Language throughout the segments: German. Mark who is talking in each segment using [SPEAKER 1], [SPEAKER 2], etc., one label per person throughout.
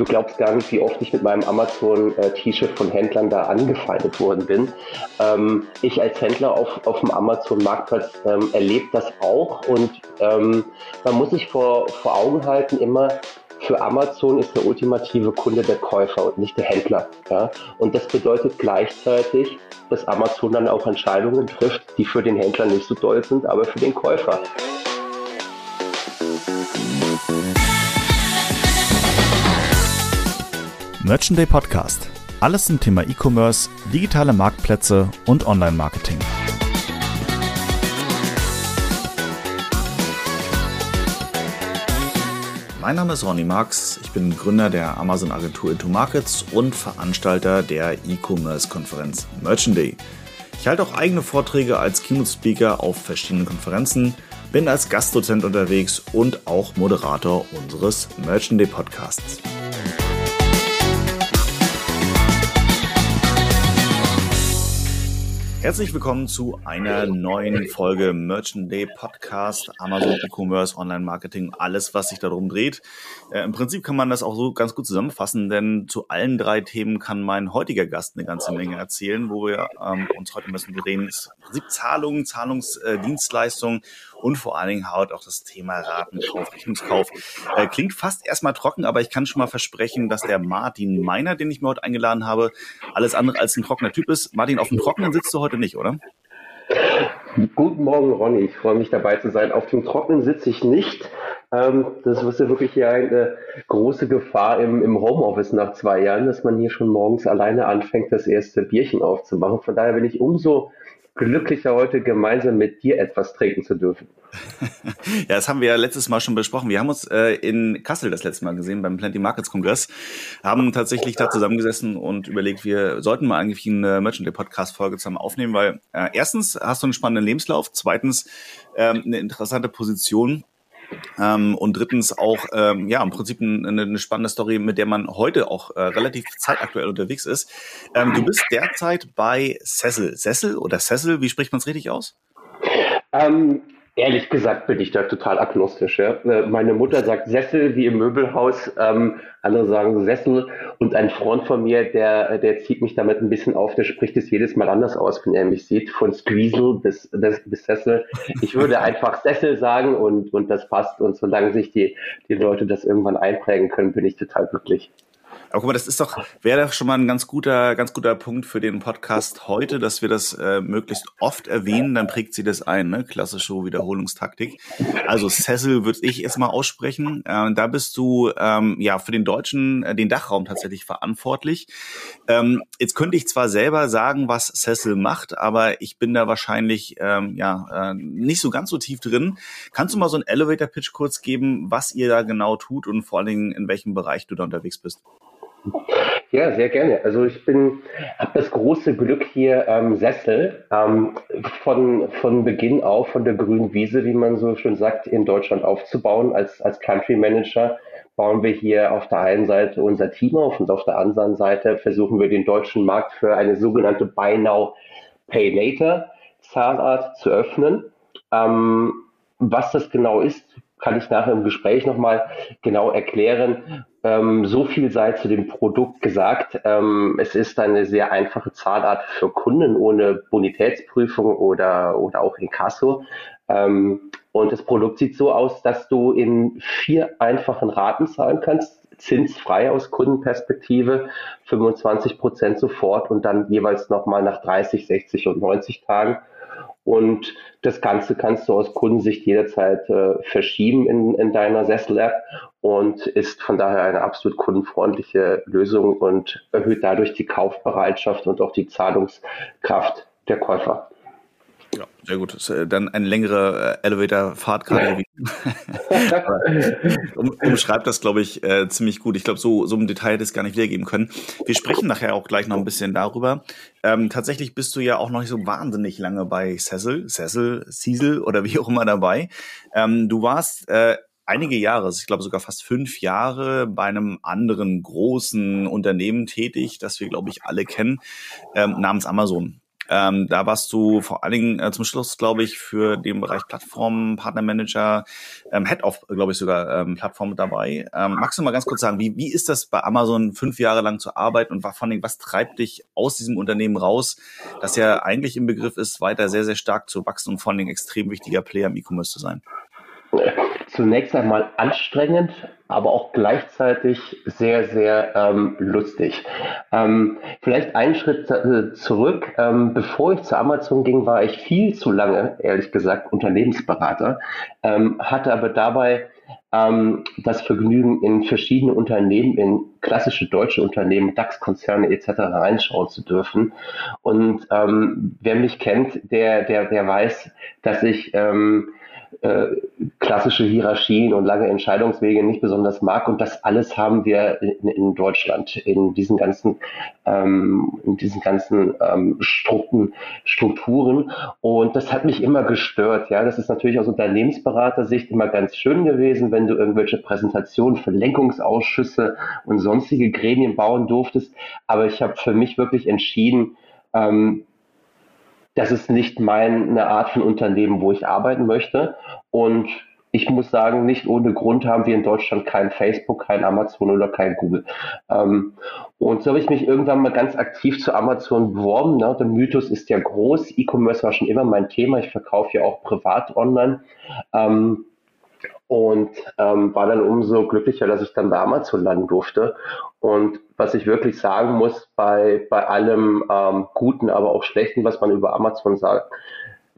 [SPEAKER 1] du glaubst gar nicht, wie oft ich mit meinem Amazon-T-Shirt von Händlern da angefeindet worden bin. Ähm, ich als Händler auf, auf dem Amazon-Marktplatz ähm, erlebe das auch und ähm, man muss sich vor, vor Augen halten immer, für Amazon ist der ultimative Kunde der Käufer und nicht der Händler. Ja? Und das bedeutet gleichzeitig, dass Amazon dann auch Entscheidungen trifft, die für den Händler nicht so doll sind, aber für den Käufer.
[SPEAKER 2] Merchant Day Podcast. Alles zum Thema E-Commerce, digitale Marktplätze und Online-Marketing. Mein Name ist Ronny Marx, ich bin Gründer der Amazon Agentur Into Markets und Veranstalter der E-Commerce-Konferenz Merchant Day. Ich halte auch eigene Vorträge als Keynote-Speaker auf verschiedenen Konferenzen, bin als Gastdozent unterwegs und auch Moderator unseres Merchant Day Podcasts. Herzlich willkommen zu einer neuen Folge Merchant Day Podcast, Amazon E-Commerce, Online Marketing, alles, was sich darum dreht. Äh, Im Prinzip kann man das auch so ganz gut zusammenfassen, denn zu allen drei Themen kann mein heutiger Gast eine ganze Menge erzählen, wo wir ähm, uns heute ein bisschen drehen, ist Zahlungen, Zahlungsdienstleistungen und vor allen Dingen halt auch das Thema Ratenkauf, Rechnungskauf. Äh, klingt fast erstmal trocken, aber ich kann schon mal versprechen, dass der Martin Meiner, den ich mir heute eingeladen habe, alles andere als ein trockener Typ ist. Martin, auf dem Trockenen sitzt du heute nicht, oder?
[SPEAKER 1] Guten Morgen, Ronny. Ich freue mich dabei zu sein. Auf dem Trockenen sitze ich nicht. Ähm, das ist ja wirklich hier eine große Gefahr im, im Homeoffice nach zwei Jahren, dass man hier schon morgens alleine anfängt, das erste Bierchen aufzumachen. Von daher bin ich umso glücklicher, heute gemeinsam mit dir etwas trinken zu dürfen.
[SPEAKER 2] ja, das haben wir ja letztes Mal schon besprochen. Wir haben uns äh, in Kassel das letzte Mal gesehen beim Plenty Markets Kongress, haben tatsächlich da zusammengesessen und überlegt, wir sollten mal eigentlich eine Merchant Day Podcast Folge zusammen aufnehmen, weil äh, erstens hast du einen spannenden Lebenslauf, zweitens ähm, eine interessante Position ähm, und drittens auch, ähm, ja, im Prinzip eine, eine spannende Story, mit der man heute auch äh, relativ zeitaktuell unterwegs ist. Ähm, du bist derzeit bei Cecil. Cecil oder Cecil, wie spricht man es richtig aus?
[SPEAKER 1] Ähm, Ehrlich gesagt bin ich da total agnostisch. Ja. Äh, meine Mutter sagt Sessel wie im Möbelhaus, ähm, andere sagen Sessel und ein Freund von mir, der, der zieht mich damit ein bisschen auf, der spricht es jedes Mal anders aus, wenn er mich sieht, von Squeezle bis, bis, bis Sessel. Ich würde einfach Sessel sagen und, und das passt und solange sich die, die Leute das irgendwann einprägen können, bin ich total glücklich.
[SPEAKER 2] Aber guck mal, das ist doch, wäre doch schon mal ein ganz guter, ganz guter Punkt für den Podcast heute, dass wir das äh, möglichst oft erwähnen, dann prägt sie das ein, ne? Klassische Wiederholungstaktik. Also Cecil würde ich erstmal aussprechen. Äh, da bist du ähm, ja für den deutschen, äh, den Dachraum tatsächlich verantwortlich. Ähm, jetzt könnte ich zwar selber sagen, was Cecil macht, aber ich bin da wahrscheinlich ähm, ja äh, nicht so ganz so tief drin. Kannst du mal so einen Elevator-Pitch kurz geben, was ihr da genau tut und vor allen Dingen in welchem Bereich du da unterwegs bist?
[SPEAKER 1] Ja, sehr gerne. Also ich bin, habe das große Glück hier ähm, Sessel ähm, von von Beginn auf von der grünen Wiese, wie man so schön sagt, in Deutschland aufzubauen. Als als Country Manager bauen wir hier auf der einen Seite unser Team auf und auf der anderen Seite versuchen wir den deutschen Markt für eine sogenannte Buy Now Pay Later Zahlart zu öffnen. Ähm, was das genau ist, kann ich nachher im Gespräch nochmal genau erklären. Ähm, so viel sei zu dem Produkt gesagt. Ähm, es ist eine sehr einfache Zahlart für Kunden ohne Bonitätsprüfung oder, oder auch Inkasso. Ähm, und das Produkt sieht so aus, dass du in vier einfachen Raten zahlen kannst, zinsfrei aus Kundenperspektive, 25 Prozent sofort und dann jeweils nochmal nach 30, 60 und 90 Tagen. Und das Ganze kannst du aus Kundensicht jederzeit äh, verschieben in, in deiner Sessel-App und ist von daher eine absolut kundenfreundliche Lösung und erhöht dadurch die Kaufbereitschaft und auch die Zahlungskraft der Käufer.
[SPEAKER 2] Ja, sehr gut. Äh, dann eine längere äh, Elevator-Fahrt gerade. um, umschreibt das, glaube ich, äh, ziemlich gut. Ich glaube, so, so im Detail hätte es gar nicht wiedergeben können. Wir sprechen nachher auch gleich noch ein bisschen darüber. Ähm, tatsächlich bist du ja auch noch nicht so wahnsinnig lange bei Cecil, Cecil, Cecil oder wie auch immer dabei. Ähm, du warst äh, einige Jahre, ich glaube sogar fast fünf Jahre bei einem anderen großen Unternehmen tätig, das wir, glaube ich, alle kennen, ähm, namens Amazon. Ähm, da warst du vor allen Dingen äh, zum Schluss, glaube ich, für den Bereich Plattform, Partnermanager, ähm, Head of, glaube ich, sogar ähm, Plattform dabei. Ähm, magst du mal ganz kurz sagen, wie, wie ist das bei Amazon fünf Jahre lang zu arbeiten und vor allen Dingen, was treibt dich aus diesem Unternehmen raus, das ja eigentlich im Begriff ist, weiter sehr, sehr stark zu wachsen und vor allen Dingen extrem wichtiger Player im E-Commerce zu sein?
[SPEAKER 1] Zunächst einmal anstrengend, aber auch gleichzeitig sehr, sehr ähm, lustig. Ähm, vielleicht einen Schritt äh, zurück. Ähm, bevor ich zu Amazon ging, war ich viel zu lange, ehrlich gesagt, Unternehmensberater, ähm, hatte aber dabei ähm, das Vergnügen, in verschiedene Unternehmen, in klassische deutsche Unternehmen, DAX-Konzerne etc. reinschauen zu dürfen. Und ähm, wer mich kennt, der, der, der weiß, dass ich äh, klassische Hierarchien und lange Entscheidungswege nicht besonders mag. Und das alles haben wir in, in Deutschland, in diesen ganzen, ähm, in diesen ganzen ähm, Strukturen, Strukturen. Und das hat mich immer gestört. Ja, das ist natürlich aus Unternehmensberatersicht immer ganz schön gewesen, wenn du irgendwelche Präsentationen für Lenkungsausschüsse und sonstige Gremien bauen durftest. Aber ich habe für mich wirklich entschieden, ähm, das ist nicht meine Art von Unternehmen, wo ich arbeiten möchte. Und ich muss sagen, nicht ohne Grund haben wir in Deutschland kein Facebook, kein Amazon oder kein Google. Ähm, und so habe ich mich irgendwann mal ganz aktiv zu Amazon beworben. Ne? Der Mythos ist ja groß. E-Commerce war schon immer mein Thema. Ich verkaufe ja auch privat online. Ähm, und ähm, war dann umso glücklicher, dass ich dann bei Amazon landen durfte. Und was ich wirklich sagen muss, bei, bei allem ähm, Guten, aber auch Schlechten, was man über Amazon sagt,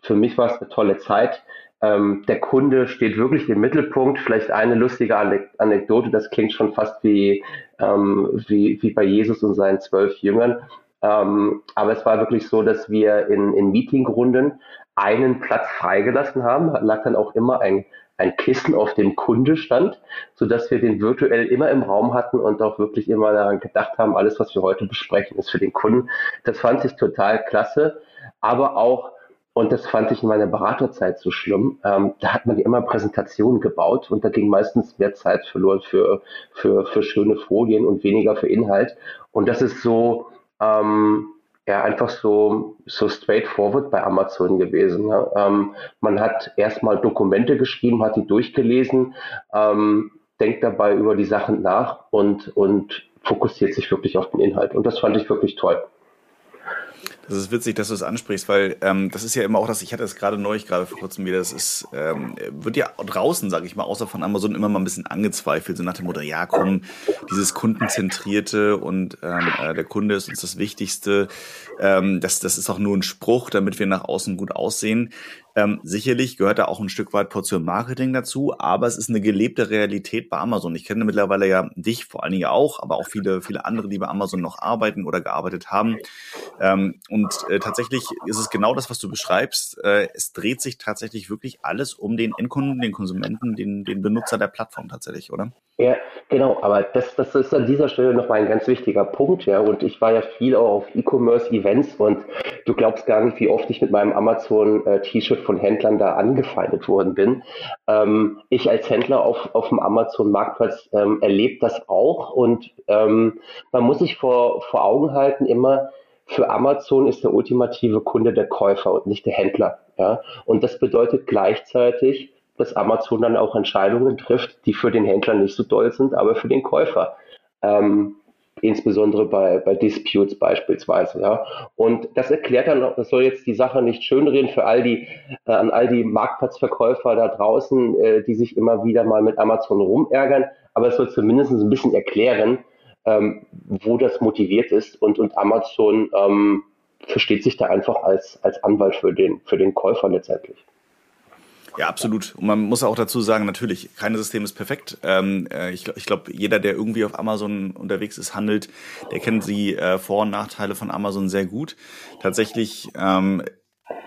[SPEAKER 1] für mich war es eine tolle Zeit. Ähm, der Kunde steht wirklich im Mittelpunkt. Vielleicht eine lustige Anekdote, das klingt schon fast wie, ähm, wie, wie bei Jesus und seinen zwölf Jüngern. Ähm, aber es war wirklich so, dass wir in, in Meetingrunden einen Platz freigelassen haben. Da lag dann auch immer ein ein Kissen, auf dem Kunde stand, so dass wir den virtuell immer im Raum hatten und auch wirklich immer daran gedacht haben, alles, was wir heute besprechen, ist für den Kunden. Das fand ich total klasse, aber auch und das fand ich in meiner Beraterzeit so schlimm. Ähm, da hat man immer Präsentationen gebaut und da ging meistens mehr Zeit verloren für, für, für schöne Folien und weniger für Inhalt. Und das ist so, ähm, ja einfach so, so straightforward bei Amazon gewesen. Ne? Ähm, man hat erstmal Dokumente geschrieben, hat die durchgelesen, ähm, denkt dabei über die Sachen nach und, und fokussiert sich wirklich auf den Inhalt. Und das fand ich wirklich toll.
[SPEAKER 2] Das ist witzig, dass du es ansprichst, weil ähm, das ist ja immer auch das, ich hatte es gerade neulich, gerade vor kurzem wieder, das ist, ähm, wird ja draußen, sage ich mal, außer von Amazon immer mal ein bisschen angezweifelt, so nach dem Motto, ja komm, dieses Kundenzentrierte und ähm, äh, der Kunde ist uns das Wichtigste, ähm, das, das ist auch nur ein Spruch, damit wir nach außen gut aussehen. Ähm, sicherlich gehört da auch ein Stück weit Portion Marketing dazu, aber es ist eine gelebte Realität bei Amazon. Ich kenne mittlerweile ja dich vor allen Dingen auch, aber auch viele, viele andere, die bei Amazon noch arbeiten oder gearbeitet haben. Ähm, und äh, tatsächlich ist es genau das, was du beschreibst. Äh, es dreht sich tatsächlich wirklich alles um den Endkunden, den Konsumenten, den, den Benutzer der Plattform tatsächlich, oder?
[SPEAKER 1] Ja, genau, aber das, das ist an dieser Stelle nochmal ein ganz wichtiger Punkt, ja. Und ich war ja viel auch auf E-Commerce-Events und du glaubst gar nicht, wie oft ich mit meinem Amazon-T-Shirt von Händlern da angefeindet worden bin. Ähm, ich als Händler auf, auf dem Amazon-Marktplatz ähm, erlebe das auch und ähm, man muss sich vor, vor Augen halten immer, für Amazon ist der ultimative Kunde der Käufer und nicht der Händler. Ja? Und das bedeutet gleichzeitig, dass Amazon dann auch Entscheidungen trifft, die für den Händler nicht so doll sind, aber für den Käufer. Ähm, insbesondere bei, bei Disputes beispielsweise. Ja. Und das erklärt dann, das soll jetzt die Sache nicht schönreden für all die, äh, an all die Marktplatzverkäufer da draußen, äh, die sich immer wieder mal mit Amazon rumärgern, aber es soll zumindest ein bisschen erklären, ähm, wo das motiviert ist und, und Amazon ähm, versteht sich da einfach als, als Anwalt für den, für den Käufer letztendlich.
[SPEAKER 2] Ja, absolut. Und man muss auch dazu sagen, natürlich, kein System ist perfekt. Ähm, äh, ich ich glaube, jeder, der irgendwie auf Amazon unterwegs ist, handelt, der kennt die äh, Vor- und Nachteile von Amazon sehr gut. Tatsächlich ähm,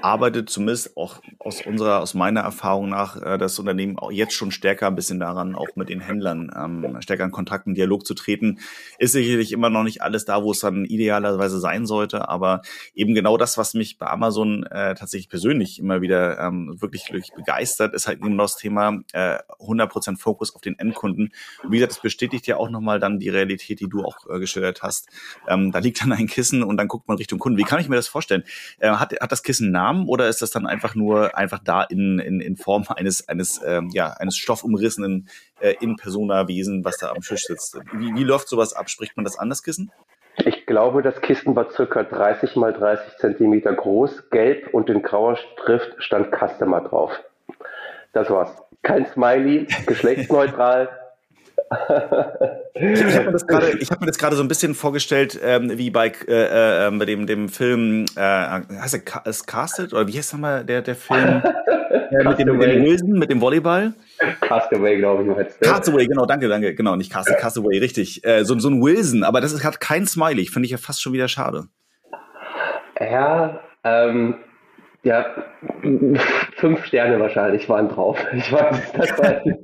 [SPEAKER 2] arbeitet zumindest auch aus unserer, aus meiner Erfahrung nach, äh, das Unternehmen auch jetzt schon stärker ein bisschen daran, auch mit den Händlern ähm, stärker in Kontakt, in Dialog zu treten. Ist sicherlich immer noch nicht alles da, wo es dann idealerweise sein sollte, aber eben genau das, was mich bei Amazon äh, tatsächlich persönlich immer wieder ähm, wirklich, wirklich begeistert, ist halt eben das Thema äh, 100% Fokus auf den Endkunden. Und wie gesagt, das bestätigt ja auch nochmal dann die Realität, die du auch äh, geschildert hast. Ähm, da liegt dann ein Kissen und dann guckt man Richtung Kunden. Wie kann ich mir das vorstellen? Äh, hat, hat das Kissen Namen oder ist das dann einfach nur einfach da in, in, in Form eines, eines, ähm, ja, eines stoffumrissenen äh, In-Persona-Wesen, was da am Tisch sitzt? Wie, wie läuft sowas ab? Spricht man das an, das Kissen?
[SPEAKER 1] Ich glaube, das Kissen war circa 30 mal 30 Zentimeter groß, gelb und in grauer Schrift stand Customer drauf. Das war's. Kein Smiley, geschlechtsneutral,
[SPEAKER 2] ich habe mir das gerade, hab mir das gerade so ein bisschen vorgestellt, ähm, wie bei, äh, äh, bei dem, dem Film, äh, heißt er Casted oder wie heißt nochmal der, der Film äh, mit, dem, mit dem Wilson, mit dem Volleyball?
[SPEAKER 1] Castaway, glaube ich,
[SPEAKER 2] meinst du. Castaway, genau, danke, danke, genau, nicht Casted, Castaway, richtig. Äh, so, so ein Wilson, aber das ist, hat kein Smiley, finde ich ja fast schon wieder schade.
[SPEAKER 1] Ja, ähm, ja, fünf Sterne wahrscheinlich waren drauf. Ich weiß es nicht.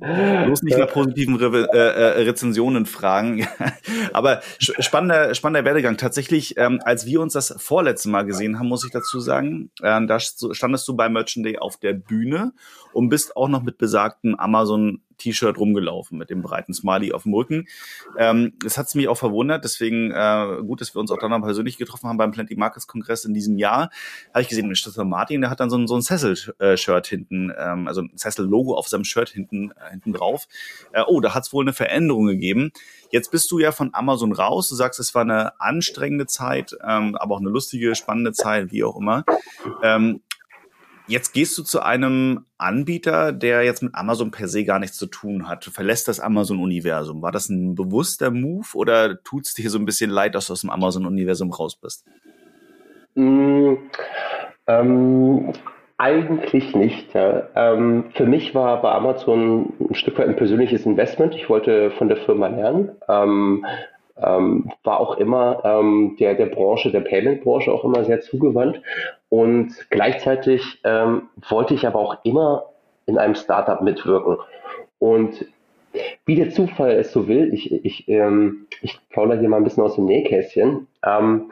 [SPEAKER 2] Bloß nicht nach positiven Re äh, äh Rezensionen fragen. Aber spannender, spannender Werdegang. Tatsächlich, ähm, als wir uns das vorletzte Mal gesehen haben, muss ich dazu sagen, äh, da standest du bei Merchant Day auf der Bühne und bist auch noch mit besagtem Amazon T-Shirt rumgelaufen mit dem breiten Smiley auf dem Rücken. Ähm, das hat mich auch verwundert, deswegen äh, gut, dass wir uns auch dann persönlich getroffen haben beim Plenty Markets Kongress in diesem Jahr. Habe ich gesehen, Stefan Martin, der hat dann so ein, so ein Cecil-Shirt hinten, ähm, also ein Cecil-Logo auf seinem Shirt hinten, äh, hinten drauf. Äh, oh, da hat es wohl eine Veränderung gegeben. Jetzt bist du ja von Amazon raus. Du sagst, es war eine anstrengende Zeit, ähm, aber auch eine lustige, spannende Zeit, wie auch immer. Ähm, Jetzt gehst du zu einem Anbieter, der jetzt mit Amazon per se gar nichts zu tun hat. Du verlässt das Amazon-Universum. War das ein bewusster Move oder tut es dir so ein bisschen leid, dass du aus dem Amazon-Universum raus bist?
[SPEAKER 1] Mm, ähm, eigentlich nicht. Ja. Ähm, für mich war bei Amazon ein Stück weit ein persönliches Investment. Ich wollte von der Firma lernen. Ähm, ähm, war auch immer ähm, der, der Branche, der Payment-Branche auch immer sehr zugewandt. Und gleichzeitig ähm, wollte ich aber auch immer in einem Startup mitwirken. Und wie der Zufall es so will, ich, ich, ähm, ich plaudere hier mal ein bisschen aus dem Nähkästchen, ähm,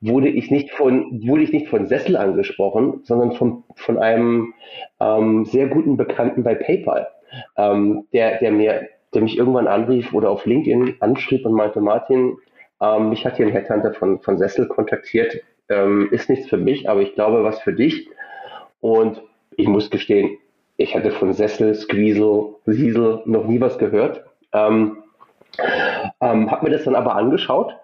[SPEAKER 1] wurde ich nicht von, wurde ich nicht von Sessel angesprochen, sondern von, von einem ähm, sehr guten Bekannten bei PayPal, ähm, der, der mir der mich irgendwann anrief oder auf LinkedIn anschrieb und meinte, Martin, ähm, mich hat hier ein Headhunter von, von Sessel kontaktiert, ähm, ist nichts für mich, aber ich glaube, was für dich. Und ich muss gestehen, ich hatte von Sessel, Squeezle, Siesel noch nie was gehört. Ähm, ähm, habe mir das dann aber angeschaut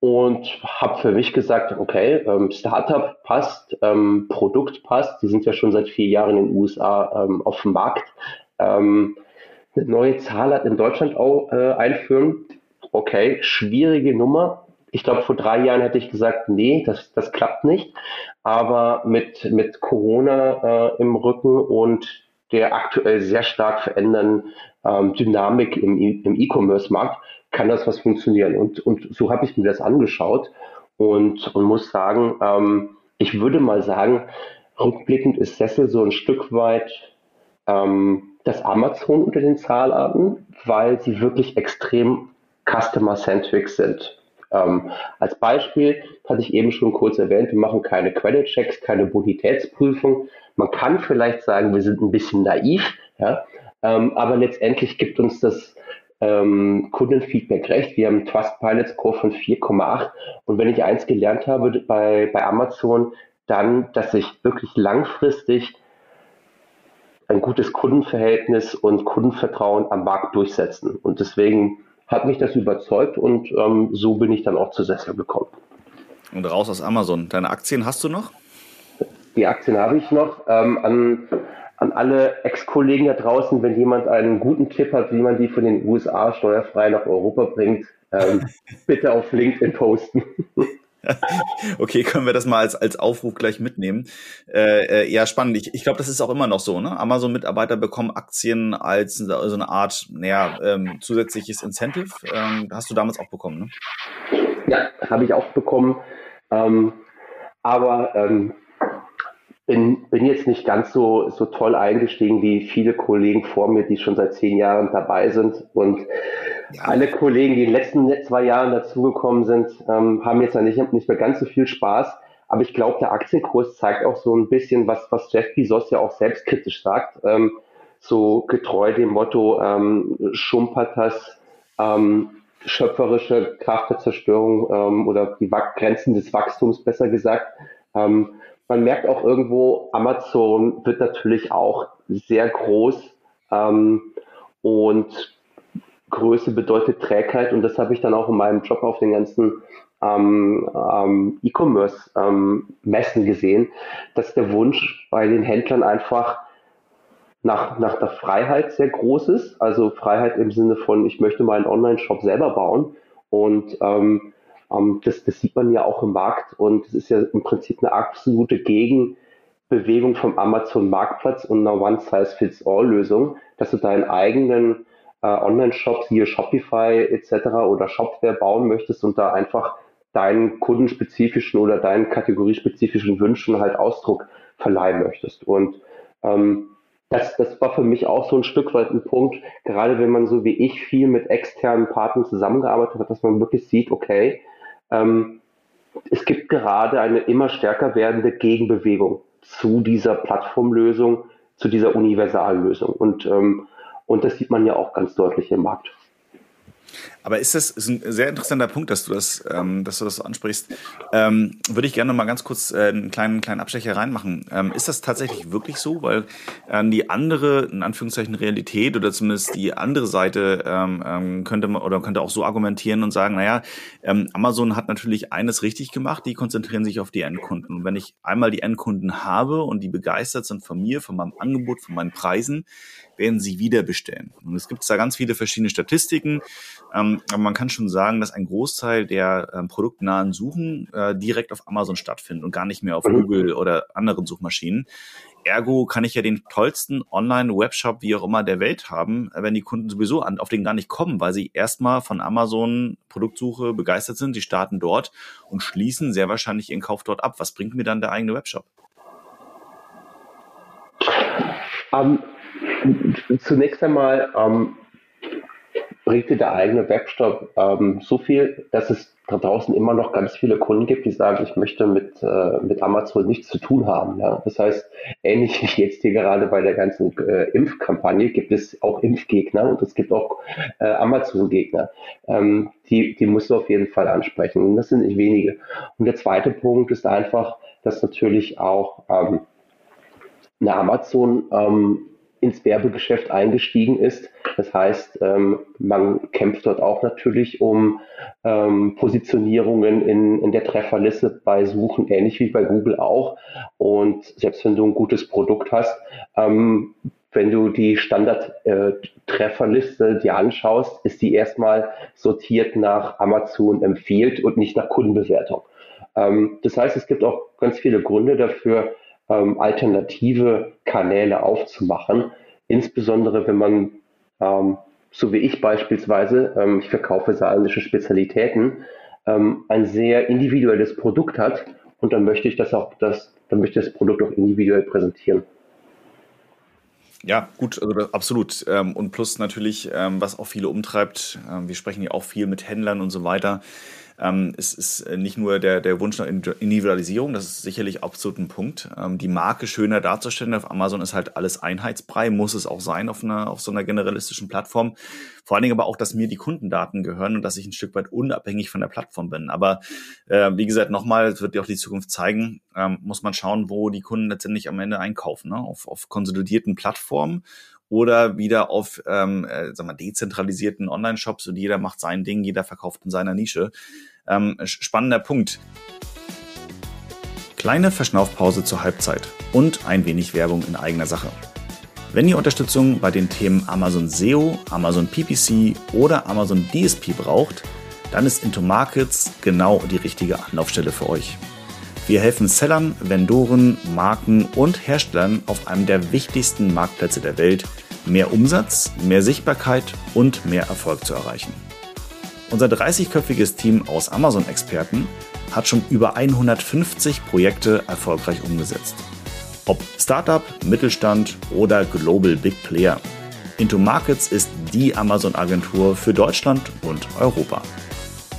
[SPEAKER 1] und habe für mich gesagt, okay, ähm, Startup passt, ähm, Produkt passt. Die sind ja schon seit vier Jahren in den USA ähm, auf dem Markt. Ähm, eine neue Zahl hat in Deutschland auch äh, einführen. Okay, schwierige Nummer. Ich glaube, vor drei Jahren hätte ich gesagt, nee, das, das klappt nicht. Aber mit, mit Corona äh, im Rücken und der aktuell sehr stark verändernden ähm, Dynamik im, im E-Commerce-Markt kann das was funktionieren. Und, und so habe ich mir das angeschaut und, und muss sagen, ähm, ich würde mal sagen, rückblickend ist Sessel so ein Stück weit ähm, das Amazon unter den Zahlarten, weil sie wirklich extrem customer-centric sind. Ähm, als Beispiel hatte ich eben schon kurz erwähnt, wir machen keine Credit-Checks, keine Bonitätsprüfung. Man kann vielleicht sagen, wir sind ein bisschen naiv, ja, ähm, aber letztendlich gibt uns das ähm, Kundenfeedback recht. Wir haben einen Trustpilot-Score von 4,8 und wenn ich eins gelernt habe bei, bei Amazon, dann, dass ich wirklich langfristig ein gutes Kundenverhältnis und Kundenvertrauen am Markt durchsetzen. Und deswegen hat mich das überzeugt und ähm, so bin ich dann auch zu Sessel gekommen.
[SPEAKER 2] Und raus aus Amazon. Deine Aktien hast du noch?
[SPEAKER 1] Die Aktien habe ich noch. Ähm, an, an alle Ex-Kollegen da draußen, wenn jemand einen guten Tipp hat, wie man die von den USA steuerfrei nach Europa bringt, ähm, bitte auf LinkedIn posten.
[SPEAKER 2] okay, können wir das mal als, als Aufruf gleich mitnehmen. Äh, äh, ja, spannend. Ich, ich glaube, das ist auch immer noch so. Ne? Amazon-Mitarbeiter bekommen Aktien als so eine Art naja, ähm, zusätzliches Incentive. Ähm, hast du damals auch bekommen, ne?
[SPEAKER 1] Ja, habe ich auch bekommen. Ähm, aber ähm, bin, bin jetzt nicht ganz so, so toll eingestiegen wie viele Kollegen vor mir, die schon seit zehn Jahren dabei sind. Und ja. alle Kollegen, die in den letzten zwei Jahren dazugekommen sind, ähm, haben jetzt nicht, nicht mehr ganz so viel Spaß. Aber ich glaube, der Aktienkurs zeigt auch so ein bisschen, was, was Jeff Bezos ja auch selbstkritisch sagt. Ähm, so getreu dem Motto, ähm, schumpert das ähm, schöpferische Kraft der Zerstörung ähm, oder die Grenzen des Wachstums besser gesagt. Ähm, man merkt auch irgendwo, Amazon wird natürlich auch sehr groß ähm, und Größe bedeutet Trägheit und das habe ich dann auch in meinem Job auf den ganzen ähm, ähm, E-Commerce-Messen ähm, gesehen, dass der Wunsch bei den Händlern einfach nach, nach der Freiheit sehr groß ist. Also Freiheit im Sinne von, ich möchte meinen Online-Shop selber bauen und ähm, das, das sieht man ja auch im Markt und es ist ja im Prinzip eine absolute Gegenbewegung vom Amazon-Marktplatz und einer One-Size-Fits-All-Lösung, dass du deinen eigenen äh, Online-Shop, hier Shopify etc. oder Shopware bauen möchtest und da einfach deinen kundenspezifischen oder deinen kategoriespezifischen Wünschen halt Ausdruck verleihen möchtest. Und ähm, das, das war für mich auch so ein Stück weit ein Punkt, gerade wenn man so wie ich viel mit externen Partnern zusammengearbeitet hat, dass man wirklich sieht, okay, ähm, es gibt gerade eine immer stärker werdende Gegenbewegung zu dieser Plattformlösung, zu dieser Universallösung. Und, ähm, und das sieht man ja auch ganz deutlich im Markt.
[SPEAKER 2] Aber ist das ist ein sehr interessanter Punkt, dass du das, ähm, dass du das so ansprichst. Ähm, würde ich gerne mal ganz kurz äh, einen kleinen kleinen Abstecher reinmachen. Ähm, ist das tatsächlich wirklich so? Weil äh, die andere, in Anführungszeichen Realität oder zumindest die andere Seite ähm, ähm, könnte man oder könnte auch so argumentieren und sagen, naja, ähm, Amazon hat natürlich eines richtig gemacht, die konzentrieren sich auf die Endkunden. Und wenn ich einmal die Endkunden habe und die begeistert sind von mir, von meinem Angebot, von meinen Preisen, werden sie wieder bestellen. Und es gibt da ganz viele verschiedene Statistiken. Ähm, aber man kann schon sagen, dass ein Großteil der ähm, produktnahen Suchen äh, direkt auf Amazon stattfindet und gar nicht mehr auf mhm. Google oder anderen Suchmaschinen. Ergo kann ich ja den tollsten Online-Webshop, wie auch immer, der Welt haben, wenn die Kunden sowieso an, auf den gar nicht kommen, weil sie erstmal von Amazon Produktsuche begeistert sind. Sie starten dort und schließen sehr wahrscheinlich ihren Kauf dort ab. Was bringt mir dann der eigene Webshop?
[SPEAKER 1] Um, ähm, zunächst einmal um, ähm, bringt dir der eigene Webshop ähm, so viel, dass es da draußen immer noch ganz viele Kunden gibt, die sagen, ich möchte mit, äh, mit Amazon nichts zu tun haben. Ja? Das heißt, ähnlich wie jetzt hier gerade bei der ganzen äh, Impfkampagne gibt es auch Impfgegner und es gibt auch äh, Amazon-Gegner. Ähm, die, die musst du auf jeden Fall ansprechen. Und das sind nicht wenige. Und der zweite Punkt ist einfach, dass natürlich auch ähm, eine Amazon ähm, ins Werbegeschäft eingestiegen ist. Das heißt, ähm, man kämpft dort auch natürlich um ähm, Positionierungen in, in der Trefferliste bei Suchen, ähnlich wie bei Google auch. Und selbst wenn du ein gutes Produkt hast, ähm, wenn du die Standard-Trefferliste äh, dir anschaust, ist die erstmal sortiert nach Amazon empfiehlt und nicht nach Kundenbewertung. Ähm, das heißt, es gibt auch ganz viele Gründe dafür, ähm, alternative Kanäle aufzumachen. Insbesondere wenn man, ähm, so wie ich beispielsweise, ähm, ich verkaufe saarländische Spezialitäten, ähm, ein sehr individuelles Produkt hat und dann möchte ich das auch, das, dann möchte ich das Produkt auch individuell präsentieren.
[SPEAKER 2] Ja, gut, also absolut. Ähm, und plus natürlich, ähm, was auch viele umtreibt, wir sprechen ja auch viel mit Händlern und so weiter. Ähm, es ist äh, nicht nur der, der Wunsch nach Individualisierung, das ist sicherlich absolut ein Punkt. Ähm, die Marke schöner darzustellen auf Amazon ist halt alles Einheitsbrei, muss es auch sein auf, einer, auf so einer generalistischen Plattform. Vor allen Dingen aber auch, dass mir die Kundendaten gehören und dass ich ein Stück weit unabhängig von der Plattform bin. Aber äh, wie gesagt, nochmal, es wird ja auch die Zukunft zeigen, ähm, muss man schauen, wo die Kunden letztendlich am Ende einkaufen. Ne? Auf, auf konsolidierten Plattformen oder wieder auf ähm, äh, sag mal, dezentralisierten Online-Shops und jeder macht sein Ding, jeder verkauft in seiner Nische. Ähm, spannender Punkt. Kleine Verschnaufpause zur Halbzeit und ein wenig Werbung in eigener Sache. Wenn ihr Unterstützung bei den Themen Amazon SEO, Amazon PPC oder Amazon DSP braucht, dann ist Into Markets genau die richtige Anlaufstelle für euch. Wir helfen Sellern, Vendoren, Marken und Herstellern auf einem der wichtigsten Marktplätze der Welt, mehr Umsatz, mehr Sichtbarkeit und mehr Erfolg zu erreichen. Unser 30-köpfiges Team aus Amazon-Experten hat schon über 150 Projekte erfolgreich umgesetzt. Ob Startup, Mittelstand oder Global Big Player. Into Markets ist die Amazon-Agentur für Deutschland und Europa.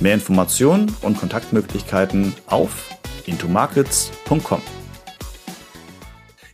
[SPEAKER 2] Mehr Informationen und Kontaktmöglichkeiten auf intomarkets.com.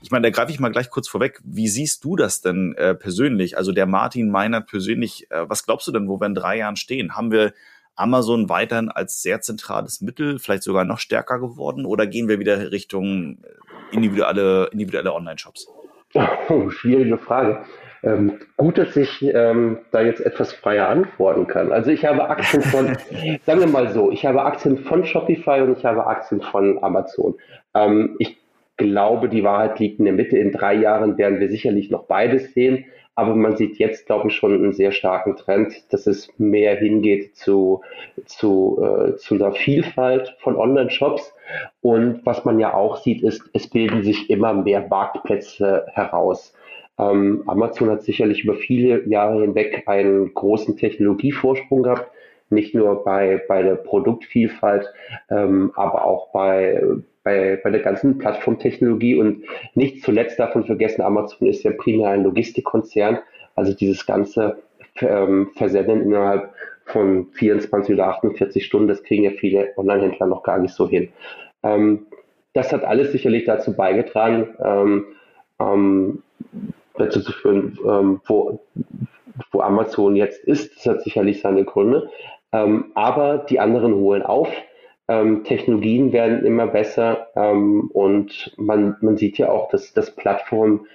[SPEAKER 2] Ich meine, da greife ich mal gleich kurz vorweg. Wie siehst du das denn äh, persönlich? Also der Martin Meinert persönlich, äh, was glaubst du denn, wo wir in drei Jahren stehen? Haben wir Amazon weiterhin als sehr zentrales Mittel, vielleicht sogar noch stärker geworden? Oder gehen wir wieder Richtung äh, individuelle, individuelle Online-Shops?
[SPEAKER 1] Oh, schwierige Frage. Ähm, gut, dass ich ähm, da jetzt etwas freier antworten kann. Also ich habe Aktien von, sagen wir mal so, ich habe Aktien von Shopify und ich habe Aktien von Amazon. Ähm, ich glaube, die Wahrheit liegt in der Mitte. In drei Jahren werden wir sicherlich noch beides sehen. Aber man sieht jetzt, glaube ich, schon einen sehr starken Trend, dass es mehr hingeht zu, zu, äh, zu einer Vielfalt von Online-Shops. Und was man ja auch sieht, ist, es bilden sich immer mehr Marktplätze heraus. Ähm, Amazon hat sicherlich über viele Jahre hinweg einen großen Technologievorsprung gehabt, nicht nur bei, bei der Produktvielfalt, ähm, aber auch bei, bei, bei der ganzen Plattformtechnologie und nicht zuletzt davon vergessen, Amazon ist ja primär ein Logistikkonzern, also dieses ganze ähm, Versenden innerhalb von 24 oder 48 Stunden, das kriegen ja viele Online-Händler noch gar nicht so hin. Ähm, das hat alles sicherlich dazu beigetragen, ähm, ähm, dazu zu führen, ähm, wo, wo Amazon jetzt ist. Das hat sicherlich seine Gründe. Ähm, aber die anderen holen auf. Ähm, Technologien werden immer besser ähm, und man, man sieht ja auch, dass, dass Plattformen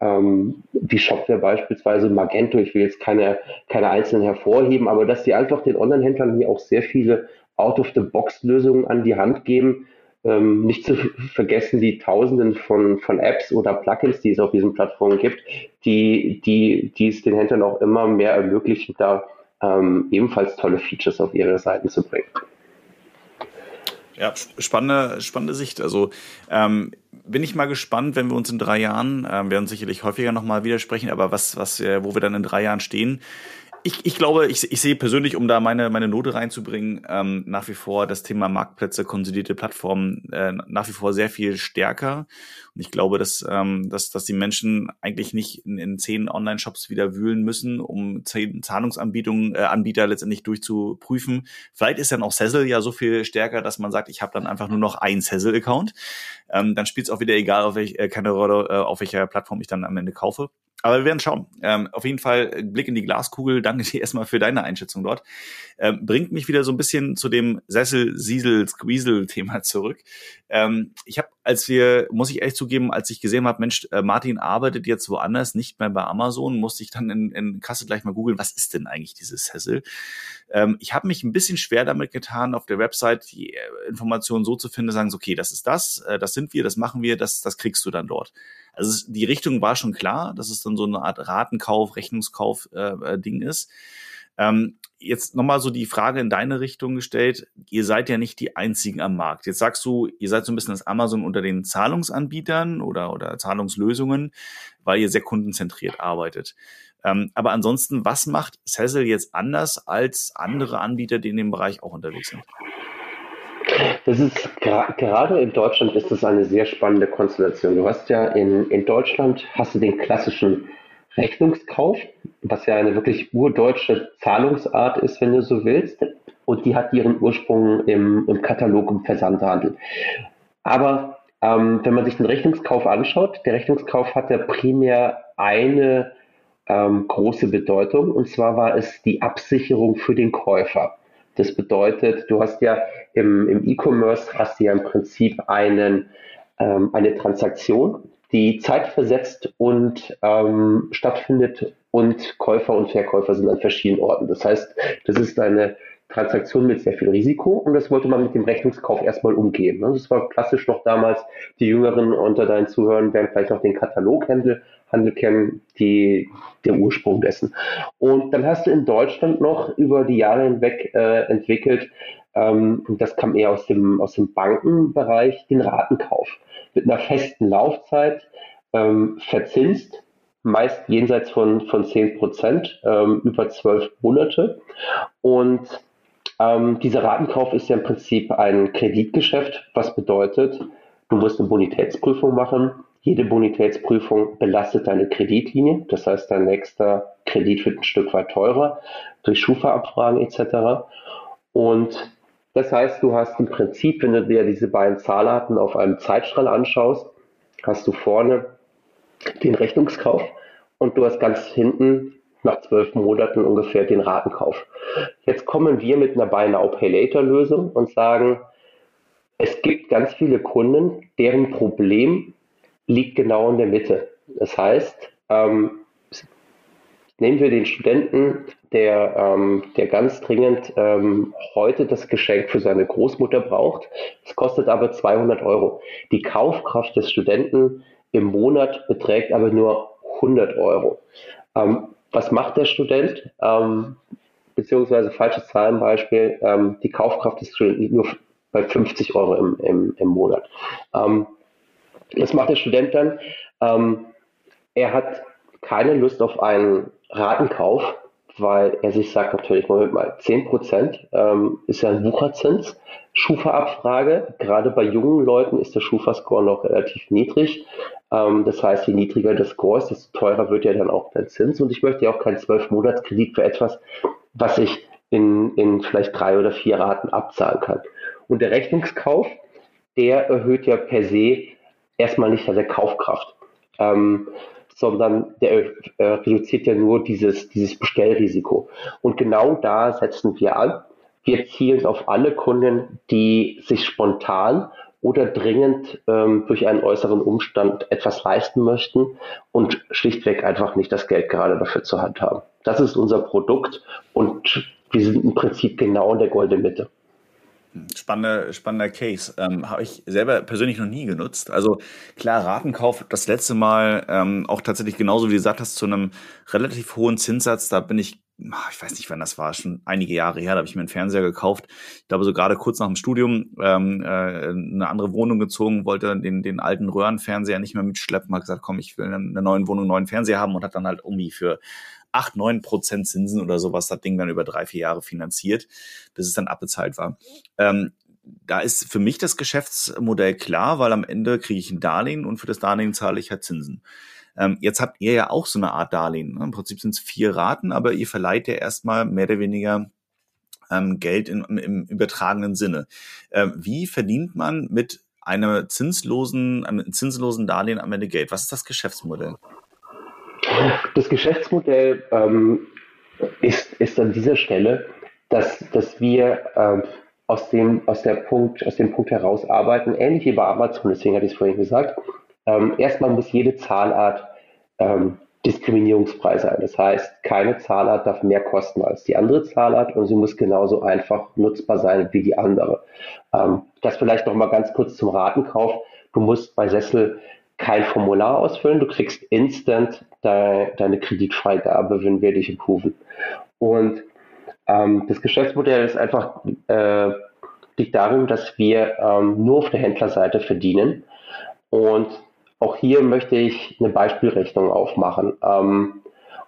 [SPEAKER 1] ähm, wie Shopware beispielsweise, Magento, ich will jetzt keine, keine einzelnen hervorheben, aber dass die einfach den Online-Händlern hier auch sehr viele Out-of-the-Box-Lösungen an die Hand geben. Ähm, nicht zu vergessen die Tausenden von, von Apps oder Plugins, die es auf diesen Plattformen gibt, die, die, die es den Händlern auch immer mehr ermöglichen, da ähm, ebenfalls tolle Features auf ihre Seiten zu bringen.
[SPEAKER 2] Ja, spannende, spannende Sicht. Also ähm, bin ich mal gespannt, wenn wir uns in drei Jahren, äh, werden sicherlich häufiger nochmal widersprechen, aber was, was, wo wir dann in drei Jahren stehen, ich, ich glaube, ich, ich sehe persönlich, um da meine, meine Note reinzubringen, ähm, nach wie vor das Thema Marktplätze, konsolidierte Plattformen äh, nach wie vor sehr viel stärker. Und ich glaube, dass, ähm, dass, dass die Menschen eigentlich nicht in, in zehn Online-Shops wieder wühlen müssen, um zehn Zahlungsanbietungen, äh, Anbieter letztendlich durchzuprüfen. Vielleicht ist dann auch Sessel ja so viel stärker, dass man sagt, ich habe dann einfach nur noch einen Sessel-Account. Ähm, dann spielt es auch wieder egal, auf welch, äh, keine Rolle, äh, auf welcher Plattform ich dann am Ende kaufe. Aber wir werden schauen. Ähm, auf jeden Fall äh, Blick in die Glaskugel. Danke dir erstmal für deine Einschätzung dort. Ähm, bringt mich wieder so ein bisschen zu dem Sessel, Siesel, Squeezle-Thema zurück. Ähm, ich habe, als wir, muss ich ehrlich zugeben, als ich gesehen habe, Mensch, äh, Martin arbeitet jetzt woanders, nicht mehr bei Amazon, musste ich dann in, in Kasse gleich mal googeln, was ist denn eigentlich dieses Sessel? Ähm, ich habe mich ein bisschen schwer damit getan, auf der Website die äh, Informationen so zu finden, sagen, okay, das ist das, äh, das sind wir, das machen wir, das, das kriegst du dann dort. Also die Richtung war schon klar, dass es dann so eine Art Ratenkauf, Rechnungskauf-Ding äh, ist. Ähm, jetzt nochmal so die Frage in deine Richtung gestellt. Ihr seid ja nicht die einzigen am Markt. Jetzt sagst du, ihr seid so ein bisschen das Amazon unter den Zahlungsanbietern oder, oder Zahlungslösungen, weil ihr sehr kundenzentriert arbeitet. Ähm, aber ansonsten, was macht Cecil jetzt anders als andere Anbieter, die in dem Bereich auch unterwegs sind?
[SPEAKER 1] Das ist gerade in Deutschland ist das eine sehr spannende Konstellation. Du hast ja in, in Deutschland hast du den klassischen Rechnungskauf, was ja eine wirklich urdeutsche Zahlungsart ist, wenn du so willst. Und die hat ihren Ursprung im, im Katalog im Versandhandel. Aber ähm, wenn man sich den Rechnungskauf anschaut, der Rechnungskauf hat ja primär eine ähm, große Bedeutung, und zwar war es die Absicherung für den Käufer. Das bedeutet, du hast ja im, im E-Commerce hast du ja im Prinzip einen, ähm, eine Transaktion, die zeitversetzt und ähm, stattfindet und Käufer und Verkäufer sind an verschiedenen Orten. Das heißt, das ist eine Transaktion mit sehr viel Risiko und das wollte man mit dem Rechnungskauf erstmal umgehen. Das war klassisch noch damals, die Jüngeren unter deinen Zuhörern werden vielleicht noch den Kataloghandel Handel kennen, die, der Ursprung dessen. Und dann hast du in Deutschland noch über die Jahre hinweg äh, entwickelt, ähm, und das kam eher aus dem, aus dem Bankenbereich, den Ratenkauf mit einer festen Laufzeit, ähm, verzinst, meist jenseits von, von 10 Prozent, ähm, über zwölf Monate. Und ähm, dieser Ratenkauf ist ja im Prinzip ein Kreditgeschäft, was bedeutet, du musst eine Bonitätsprüfung machen, Jede Bonitätsprüfung belastet deine Kreditlinie. Das heißt, dein nächster Kredit wird ein Stück weit teurer durch Schufa-Abfragen etc. Und das heißt, du hast im Prinzip, wenn du dir diese beiden Zahlarten auf einem Zeitstrahl anschaust, hast du vorne den Rechnungskauf und du hast ganz hinten nach zwölf Monaten ungefähr den Ratenkauf. Jetzt kommen wir mit einer Buy Now Pay Later Lösung und sagen, es gibt ganz viele Kunden, deren Problem liegt genau in der Mitte. Das heißt, ähm, nehmen wir den Studenten, der, ähm, der ganz dringend ähm, heute das Geschenk für seine Großmutter braucht. Es kostet aber 200 Euro. Die Kaufkraft des Studenten im Monat beträgt aber nur 100 Euro. Ähm, was macht der Student? Ähm, beziehungsweise falsches Zahlenbeispiel, ähm, die Kaufkraft des Studenten liegt nur bei 50 Euro im, im, im Monat. Was macht der Student dann? Ähm, er hat keine Lust auf einen Ratenkauf, weil er sich sagt, natürlich, Moment mal, 10 Prozent ähm, ist ja ein Wucherzins. Schufa-Abfrage, gerade bei jungen Leuten ist der Schufa-Score noch relativ niedrig. Ähm, das heißt, je niedriger der Score ist, desto teurer wird ja dann auch der Zins. Und ich möchte ja auch keinen 12-Monats-Kredit für etwas, was ich in, in vielleicht drei oder vier Raten abzahlen kann. Und der Rechnungskauf, der erhöht ja per se erstmal nicht seine Kaufkraft, ähm, sondern der äh, reduziert ja nur dieses, dieses Bestellrisiko. Und genau da setzen wir an. Wir zielen auf alle Kunden, die sich spontan oder dringend ähm, durch einen äußeren Umstand etwas leisten möchten und schlichtweg einfach nicht das Geld gerade dafür zur Hand haben. Das ist unser Produkt und wir sind im Prinzip genau in der goldenen Mitte.
[SPEAKER 2] Spannender, spannender Case. Ähm, Habe ich selber persönlich noch nie genutzt. Also klar, Ratenkauf das letzte Mal ähm, auch tatsächlich genauso wie du gesagt hast, zu einem relativ hohen Zinssatz. Da bin ich, ich weiß nicht, wann das war, schon einige Jahre her, da habe ich mir einen Fernseher gekauft. Ich glaube, so gerade kurz nach dem Studium ähm, äh, eine andere Wohnung gezogen, wollte den, den alten Röhrenfernseher nicht mehr mitschleppen, hat gesagt, komm, ich will in einer neuen Wohnung einen neuen Fernseher haben und hat dann halt irgendwie für 8, 9 Prozent Zinsen oder sowas das Ding dann über drei, vier Jahre finanziert, bis es dann abbezahlt war. Ähm, da ist für mich das Geschäftsmodell klar, weil am Ende kriege ich ein Darlehen und für das Darlehen zahle ich halt Zinsen. Ähm, jetzt habt ihr ja auch so eine Art Darlehen. Ne? Im Prinzip sind es vier Raten, aber ihr verleiht ja erstmal mehr oder weniger ähm, Geld in, im, im übertragenen Sinne. Ähm, wie verdient man mit einer zinslosen, einem zinslosen Darlehen am Ende Geld? Was ist das Geschäftsmodell?
[SPEAKER 1] Das Geschäftsmodell ähm, ist, ist an dieser Stelle, dass, dass wir ähm, aus, dem, aus, der Punkt, aus dem Punkt heraus arbeiten, ähnlich wie bei Amazon, deswegen hatte ich es vorhin gesagt. Ähm, erstmal muss jede Zahlart ähm, diskriminierungsfrei sein. Das heißt, keine Zahlart darf mehr kosten als die andere Zahlart und sie muss genauso einfach nutzbar sein wie die andere. Ähm, das vielleicht noch mal ganz kurz zum Ratenkauf. Du musst bei Sessel kein Formular ausfüllen, du kriegst instant de, deine Kreditfreigabe, wenn wir dich approven. Und ähm, das Geschäftsmodell ist einfach, äh, liegt darin, dass wir ähm, nur auf der Händlerseite verdienen. Und auch hier möchte ich eine Beispielrechnung aufmachen. Ähm,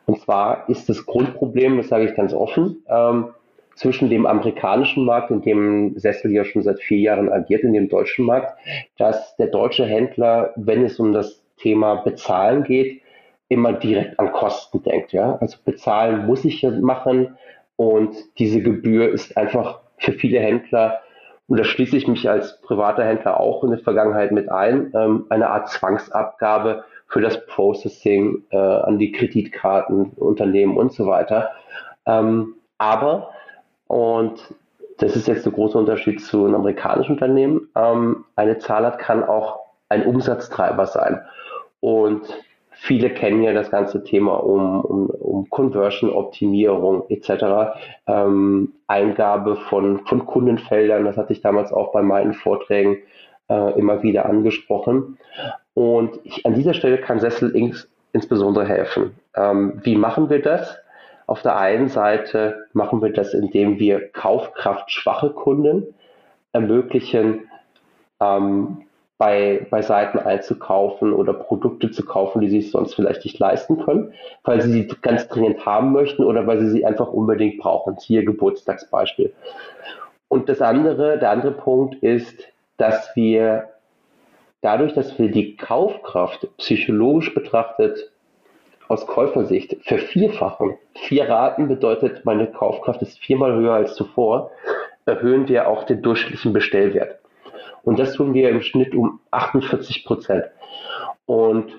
[SPEAKER 1] und zwar ist das Grundproblem, das sage ich ganz offen, ähm, zwischen dem amerikanischen Markt, in dem Sessel ja schon seit vier Jahren agiert, in dem deutschen Markt, dass der deutsche Händler, wenn es um das Thema Bezahlen geht, immer direkt an Kosten denkt. Ja? Also bezahlen muss ich machen und diese Gebühr ist einfach für viele Händler, und da schließe ich mich als privater Händler auch in der Vergangenheit mit ein, ähm, eine Art Zwangsabgabe für das Processing äh, an die Kreditkarten, Unternehmen und so weiter. Ähm, aber und das ist jetzt der große Unterschied zu einem amerikanischen Unternehmen. Ähm, eine Zahlart kann auch ein Umsatztreiber sein. Und viele kennen ja das ganze Thema um, um, um Conversion-Optimierung etc. Ähm, Eingabe von, von Kundenfeldern, das hatte ich damals auch bei meinen Vorträgen äh, immer wieder angesprochen. Und ich, an dieser Stelle kann Sessel ins, insbesondere helfen. Ähm, wie machen wir das? Auf der einen Seite machen wir das, indem wir kaufkraftschwache Kunden ermöglichen, ähm, bei, bei Seiten einzukaufen oder Produkte zu kaufen, die sie sonst vielleicht nicht leisten können, weil sie sie ganz dringend haben möchten oder weil sie sie einfach unbedingt brauchen. Hier Geburtstagsbeispiel. Und das andere, der andere Punkt ist, dass wir dadurch, dass wir die Kaufkraft psychologisch betrachtet aus Käufersicht vervierfachen, vier Raten bedeutet, meine Kaufkraft ist viermal höher als zuvor, erhöhen wir auch den durchschnittlichen Bestellwert. Und das tun wir im Schnitt um 48 Prozent. Und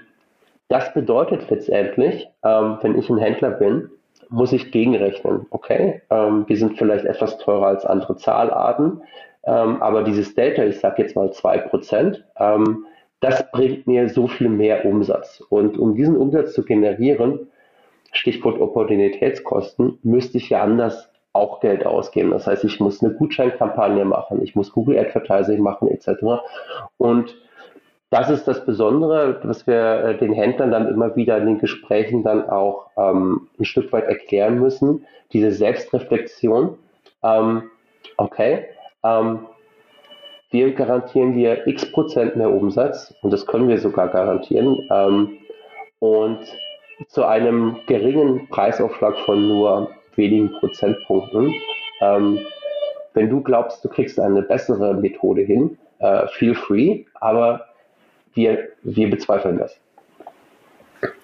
[SPEAKER 1] das bedeutet letztendlich, ähm, wenn ich ein Händler bin, muss ich gegenrechnen. Okay, ähm, wir sind vielleicht etwas teurer als andere Zahlarten, ähm, aber dieses Delta, ich sage jetzt mal 2%, ähm, das bringt mir so viel mehr Umsatz. Und um diesen Umsatz zu generieren, Stichwort Opportunitätskosten, müsste ich ja anders auch Geld ausgeben. Das heißt, ich muss eine Gutscheinkampagne machen, ich muss Google Advertising machen etc. Und das ist das Besondere, was wir äh, den Händlern dann immer wieder in den Gesprächen dann auch ähm, ein Stück weit erklären müssen. Diese Selbstreflexion. Ähm, okay, ähm, wir garantieren dir x Prozent mehr Umsatz und das können wir sogar garantieren. Ähm, und zu einem geringen Preisaufschlag von nur wenigen Prozentpunkten. Ähm, wenn du glaubst, du kriegst eine bessere Methode hin, äh, feel free, aber wir, wir bezweifeln das.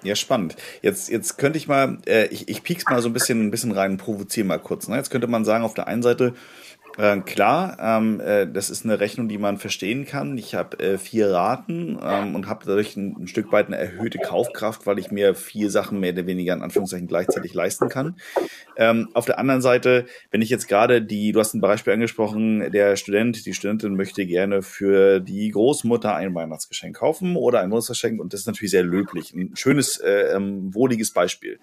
[SPEAKER 2] Ja, spannend. Jetzt, jetzt könnte ich mal, äh, ich, ich piek's mal so ein bisschen, ein bisschen rein, provoziere mal kurz. Ne? Jetzt könnte man sagen, auf der einen Seite, äh, klar, ähm, äh, das ist eine Rechnung, die man verstehen kann. Ich habe äh, vier Raten ähm, und habe dadurch ein, ein, Stück weit eine erhöhte Kaufkraft, weil ich mir vier Sachen mehr oder weniger in Anführungszeichen gleichzeitig leisten kann. Ähm, auf der anderen Seite, wenn ich jetzt gerade die, du hast ein Beispiel angesprochen, der Student, die Studentin möchte gerne für die Großmutter ein Weihnachtsgeschenk kaufen oder ein Weihnachtsgeschenk und das ist natürlich sehr löblich. Ein schönes, äh, ähm, wohliges Beispiel.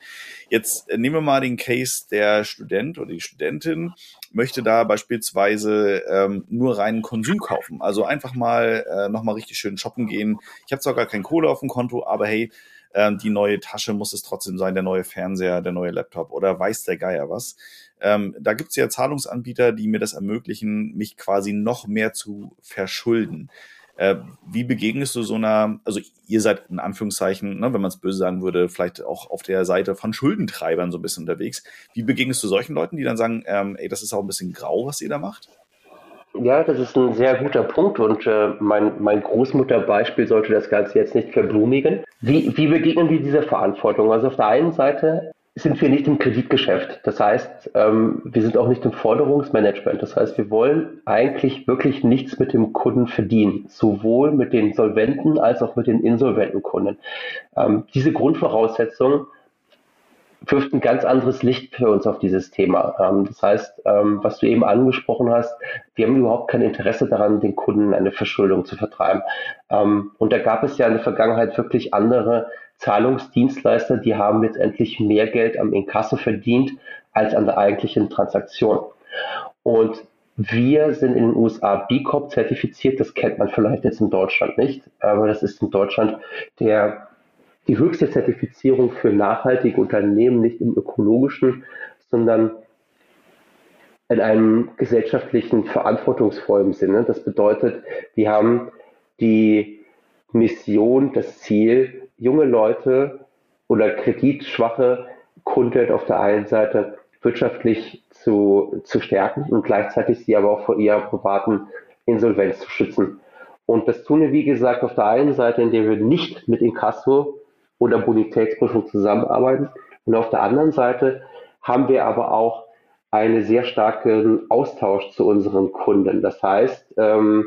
[SPEAKER 2] Jetzt äh, nehmen wir mal den Case der Student oder die Studentin möchte da beispielsweise ähm, nur reinen Konsum kaufen. Also einfach mal äh, nochmal richtig schön shoppen gehen. Ich habe zwar gar kein Kohle auf dem Konto, aber hey, ähm, die neue Tasche muss es trotzdem sein, der neue Fernseher, der neue Laptop oder weiß der Geier was. Ähm, da gibt es ja Zahlungsanbieter, die mir das ermöglichen, mich quasi noch mehr zu verschulden. Äh, wie begegnest du so einer, also ihr seid in Anführungszeichen, ne, wenn man es böse sagen würde, vielleicht auch auf der Seite von Schuldentreibern so ein bisschen unterwegs. Wie begegnest du solchen Leuten, die dann sagen, ähm, ey, das ist auch ein bisschen grau, was ihr da macht?
[SPEAKER 1] Ja, das ist ein sehr guter Punkt und äh, mein, mein Großmutterbeispiel sollte das Ganze jetzt nicht verblumigen. Wie, wie begegnen wir dieser Verantwortung? Also auf der einen Seite sind wir nicht im Kreditgeschäft. Das heißt, ähm, wir sind auch nicht im Forderungsmanagement. Das heißt, wir wollen eigentlich wirklich nichts mit dem Kunden verdienen, sowohl mit den solventen als auch mit den insolventen Kunden. Ähm, diese Grundvoraussetzung wirft ein ganz anderes Licht für uns auf dieses Thema. Ähm, das heißt, ähm, was du eben angesprochen hast, wir haben überhaupt kein Interesse daran, den Kunden eine Verschuldung zu vertreiben. Ähm, und da gab es ja in der Vergangenheit wirklich andere Zahlungsdienstleister, die haben letztendlich mehr Geld am Inkasso verdient als an der eigentlichen Transaktion. Und wir sind in den USA B Corp zertifiziert, das kennt man vielleicht jetzt in Deutschland nicht, aber das ist in Deutschland der, die höchste Zertifizierung für nachhaltige Unternehmen, nicht im ökologischen, sondern in einem gesellschaftlichen, verantwortungsvollen Sinne. Das bedeutet, wir haben die Mission, das Ziel, junge Leute oder kreditschwache Kunden auf der einen Seite wirtschaftlich zu, zu stärken und gleichzeitig sie aber auch vor ihrer privaten Insolvenz zu schützen. Und das tun wir, wie gesagt, auf der einen Seite, indem wir nicht mit Inkasso oder Bonitätsprüfung zusammenarbeiten. Und auf der anderen Seite haben wir aber auch einen sehr starken Austausch zu unseren Kunden. Das heißt, ähm,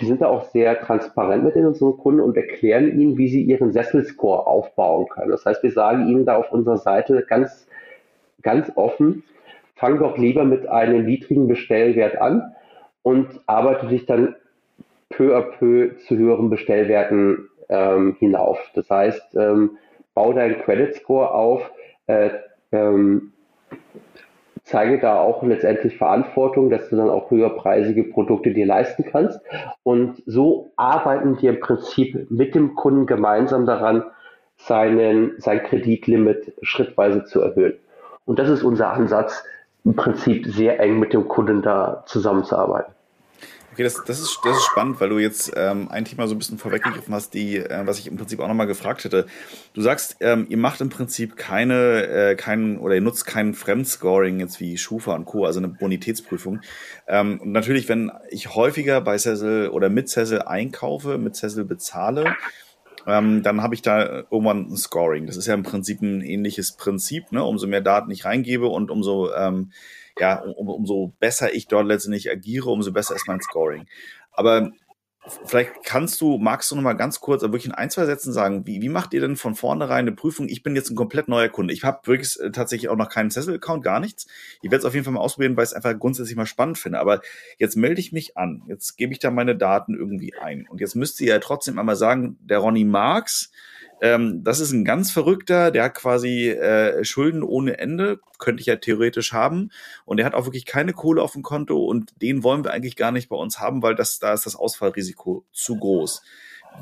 [SPEAKER 1] wir sind da auch sehr transparent mit unseren Kunden und erklären ihnen, wie sie ihren Sesselscore aufbauen können. Das heißt, wir sagen ihnen da auf unserer Seite ganz, ganz offen, fang doch lieber mit einem niedrigen Bestellwert an und arbeite dich dann peu à peu zu höheren Bestellwerten ähm, hinauf. Das heißt, ähm, bau deinen Credit Score auf, äh, ähm, zeige da auch letztendlich Verantwortung, dass du dann auch höherpreisige Produkte dir leisten kannst. Und so arbeiten wir im Prinzip mit dem Kunden gemeinsam daran, seinen, sein Kreditlimit schrittweise zu erhöhen. Und das ist unser Ansatz, im Prinzip sehr eng mit dem Kunden da zusammenzuarbeiten.
[SPEAKER 2] Okay, das, das, ist, das ist spannend, weil du jetzt ähm, ein Thema so ein bisschen vorweggegriffen hast, die, äh, was ich im Prinzip auch nochmal gefragt hätte. Du sagst, ähm, ihr macht im Prinzip keine, äh, keinen oder ihr nutzt kein Fremdscoring jetzt wie Schufa und Co., also eine Bonitätsprüfung. Ähm, und natürlich, wenn ich häufiger bei Cecil oder mit Cecil einkaufe, mit Cecil bezahle, ähm, dann habe ich da irgendwann ein Scoring. Das ist ja im Prinzip ein ähnliches Prinzip. Ne? Umso mehr Daten ich reingebe und umso ähm, ja, um, umso besser ich dort letztendlich agiere, umso besser ist mein Scoring. Aber vielleicht kannst du, magst du noch mal ganz kurz, wirklich in ein, zwei Sätzen sagen, wie, wie macht ihr denn von vornherein eine Prüfung? Ich bin jetzt ein komplett neuer Kunde. Ich habe wirklich äh, tatsächlich auch noch keinen Cecil-Account, gar nichts. Ich werde es auf jeden Fall mal ausprobieren, weil ich es einfach grundsätzlich mal spannend finde. Aber jetzt melde ich mich an. Jetzt gebe ich da meine Daten irgendwie ein. Und jetzt müsst ihr ja trotzdem einmal sagen, der Ronny Marx, ähm, das ist ein ganz verrückter, der hat quasi äh, Schulden ohne Ende, könnte ich ja theoretisch haben. Und der hat auch wirklich keine Kohle auf dem Konto und den wollen wir eigentlich gar nicht bei uns haben, weil das, da ist das Ausfallrisiko zu groß.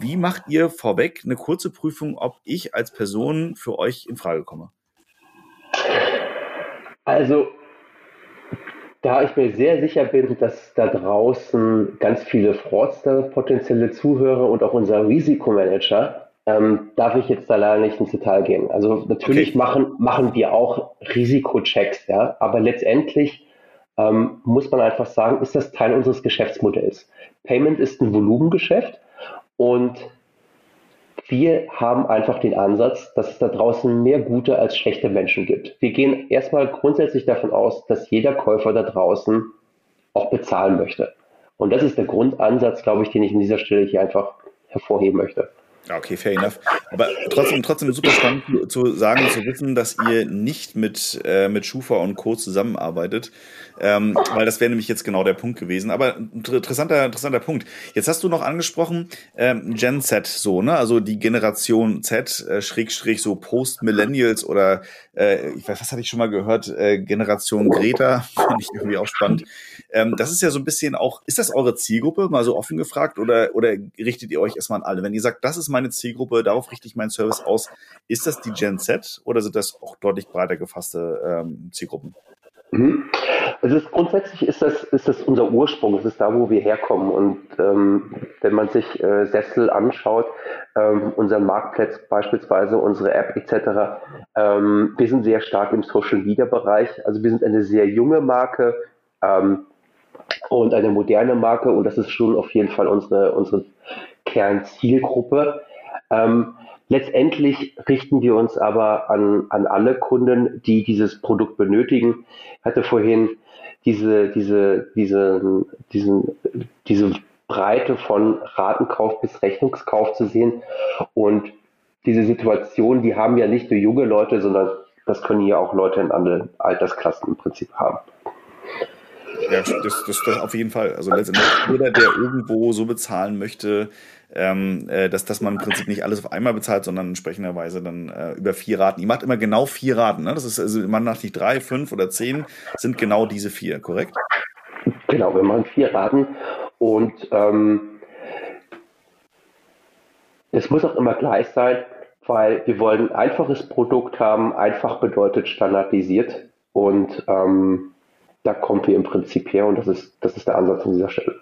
[SPEAKER 2] Wie macht ihr vorweg eine kurze Prüfung, ob ich als Person für euch in Frage komme?
[SPEAKER 1] Also, da ich mir sehr sicher bin, dass da draußen ganz viele Fraudster, potenzielle Zuhörer und auch unser Risikomanager ähm, darf ich jetzt da leider nicht ins Detail gehen. Also natürlich okay. machen, machen wir auch Risikochecks, ja, aber letztendlich ähm, muss man einfach sagen, ist das Teil unseres Geschäftsmodells. Payment ist ein Volumengeschäft und wir haben einfach den Ansatz, dass es da draußen mehr gute als schlechte Menschen gibt. Wir gehen erstmal grundsätzlich davon aus, dass jeder Käufer da draußen auch bezahlen möchte. Und das ist der Grundansatz, glaube ich, den ich an dieser Stelle hier einfach hervorheben möchte.
[SPEAKER 2] Okay, fair enough. Aber trotzdem, trotzdem super spannend zu sagen, zu wissen, dass ihr nicht mit, äh, mit Schufa und Co. zusammenarbeitet, ähm, weil das wäre nämlich jetzt genau der Punkt gewesen. Aber interessanter, interessanter Punkt. Jetzt hast du noch angesprochen, ähm, Gen Z, so, ne? Also die Generation Z, äh, Schrägstrich, so Post-Millennials oder, äh, ich weiß, was hatte ich schon mal gehört, äh, Generation Greta, fand ich irgendwie auch spannend. Ähm, das ist ja so ein bisschen auch, ist das eure Zielgruppe, mal so offen gefragt, oder, oder richtet ihr euch erstmal an alle? Wenn ihr sagt, das ist meine Zielgruppe, darauf richte ich meinen Service aus, ist das die Gen Z oder sind das auch deutlich breiter gefasste ähm, Zielgruppen?
[SPEAKER 1] Mhm. Also ist, grundsätzlich ist das, ist das unser Ursprung, es ist da, wo wir herkommen. Und ähm, wenn man sich äh, Sessel anschaut, ähm, unseren Marktplatz beispielsweise, unsere App etc., ähm, wir sind sehr stark im Social Media Bereich. Also wir sind eine sehr junge Marke ähm, und eine moderne Marke und das ist schon auf jeden Fall unsere, unsere Kernzielgruppe. Ähm, Letztendlich richten wir uns aber an, an alle Kunden, die dieses Produkt benötigen. Ich hatte vorhin diese, diese, diese, diesen, diese Breite von Ratenkauf bis Rechnungskauf zu sehen. Und diese Situation, die haben ja nicht nur junge Leute, sondern das können hier auch Leute in anderen Altersklassen im Prinzip haben.
[SPEAKER 2] Ja, das, das, das auf jeden Fall. Also letztendlich jeder, der irgendwo so bezahlen möchte, ähm, äh, dass, dass man im Prinzip nicht alles auf einmal bezahlt, sondern entsprechenderweise dann äh, über vier Raten. Ihr macht immer genau vier Raten, ne? Das ist also man macht nicht drei, fünf oder zehn, sind genau diese vier, korrekt?
[SPEAKER 1] Genau, wir machen vier Raten und ähm, es muss auch immer gleich sein, weil wir wollen ein einfaches Produkt haben. Einfach bedeutet standardisiert und ähm, da kommen wir im Prinzip her und das ist, das ist der Ansatz an dieser Stelle.